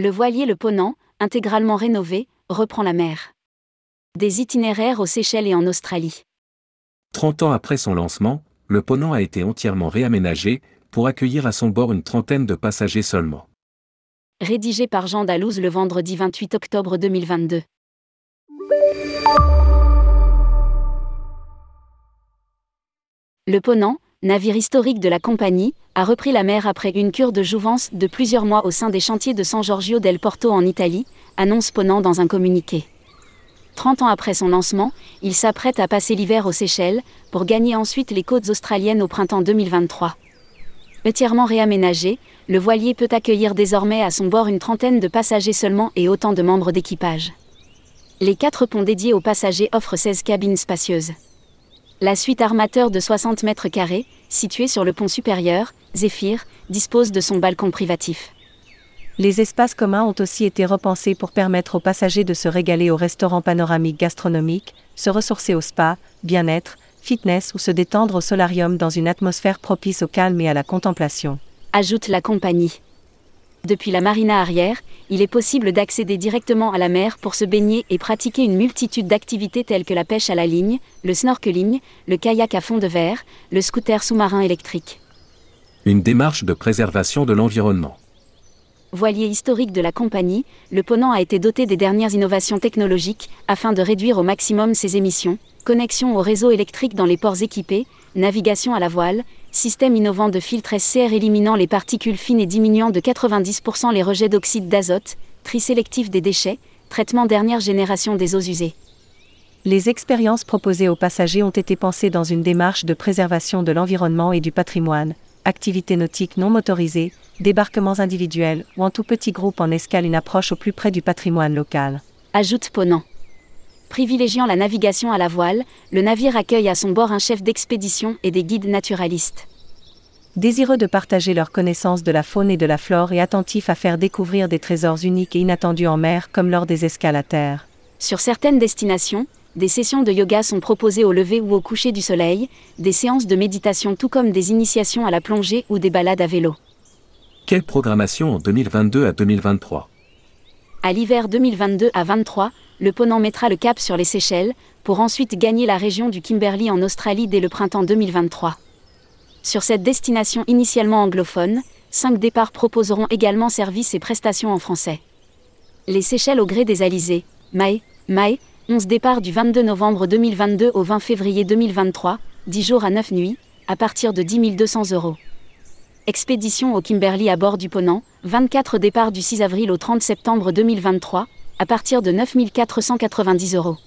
Le voilier Le Ponant, intégralement rénové, reprend la mer. Des itinéraires aux Seychelles et en Australie. 30 ans après son lancement, le Ponant a été entièrement réaménagé pour accueillir à son bord une trentaine de passagers seulement. Rédigé par Jean Dalouse le vendredi 28 octobre 2022. Le Ponant, navire historique de la compagnie, a repris la mer après une cure de jouvence de plusieurs mois au sein des chantiers de San Giorgio del Porto en Italie, annonce Ponant dans un communiqué. 30 ans après son lancement, il s'apprête à passer l'hiver aux Seychelles, pour gagner ensuite les côtes australiennes au printemps 2023. Entièrement réaménagé, le voilier peut accueillir désormais à son bord une trentaine de passagers seulement et autant de membres d'équipage. Les quatre ponts dédiés aux passagers offrent 16 cabines spacieuses. La suite armateur de 60 mètres carrés, située sur le pont supérieur, Zéphyr, dispose de son balcon privatif. Les espaces communs ont aussi été repensés pour permettre aux passagers de se régaler au restaurant panoramique gastronomique, se ressourcer au spa, bien-être, fitness ou se détendre au solarium dans une atmosphère propice au calme et à la contemplation. Ajoute la compagnie. Depuis la marina arrière, il est possible d'accéder directement à la mer pour se baigner et pratiquer une multitude d'activités telles que la pêche à la ligne, le snorkeling, le kayak à fond de verre, le scooter sous-marin électrique. Une démarche de préservation de l'environnement. Voilier historique de la compagnie, le Ponant a été doté des dernières innovations technologiques afin de réduire au maximum ses émissions, connexion au réseau électrique dans les ports équipés, navigation à la voile, système innovant de filtre SCR éliminant les particules fines et diminuant de 90% les rejets d'oxyde d'azote, tri sélectif des déchets, traitement dernière génération des eaux usées. Les expériences proposées aux passagers ont été pensées dans une démarche de préservation de l'environnement et du patrimoine, activités nautiques non motorisées, débarquements individuels ou en tout petit groupe en escale une approche au plus près du patrimoine local. Ajoute Ponant. Privilégiant la navigation à la voile, le navire accueille à son bord un chef d'expédition et des guides naturalistes. Désireux de partager leur connaissance de la faune et de la flore et attentifs à faire découvrir des trésors uniques et inattendus en mer comme lors des escales à terre. Sur certaines destinations, des sessions de yoga sont proposées au lever ou au coucher du soleil, des séances de méditation tout comme des initiations à la plongée ou des balades à vélo. Quelle programmation en 2022 à 2023 À l'hiver 2022 à 23, le Ponant mettra le cap sur les Seychelles, pour ensuite gagner la région du Kimberley en Australie dès le printemps 2023. Sur cette destination initialement anglophone, cinq départs proposeront également services et prestations en français. Les Seychelles au gré des Alizés, Mai, Mai, 11 départs du 22 novembre 2022 au 20 février 2023, 10 jours à 9 nuits, à partir de 10 200 euros. Expédition au Kimberley à bord du Ponant, 24 départs du 6 avril au 30 septembre 2023, à partir de 9 490 euros.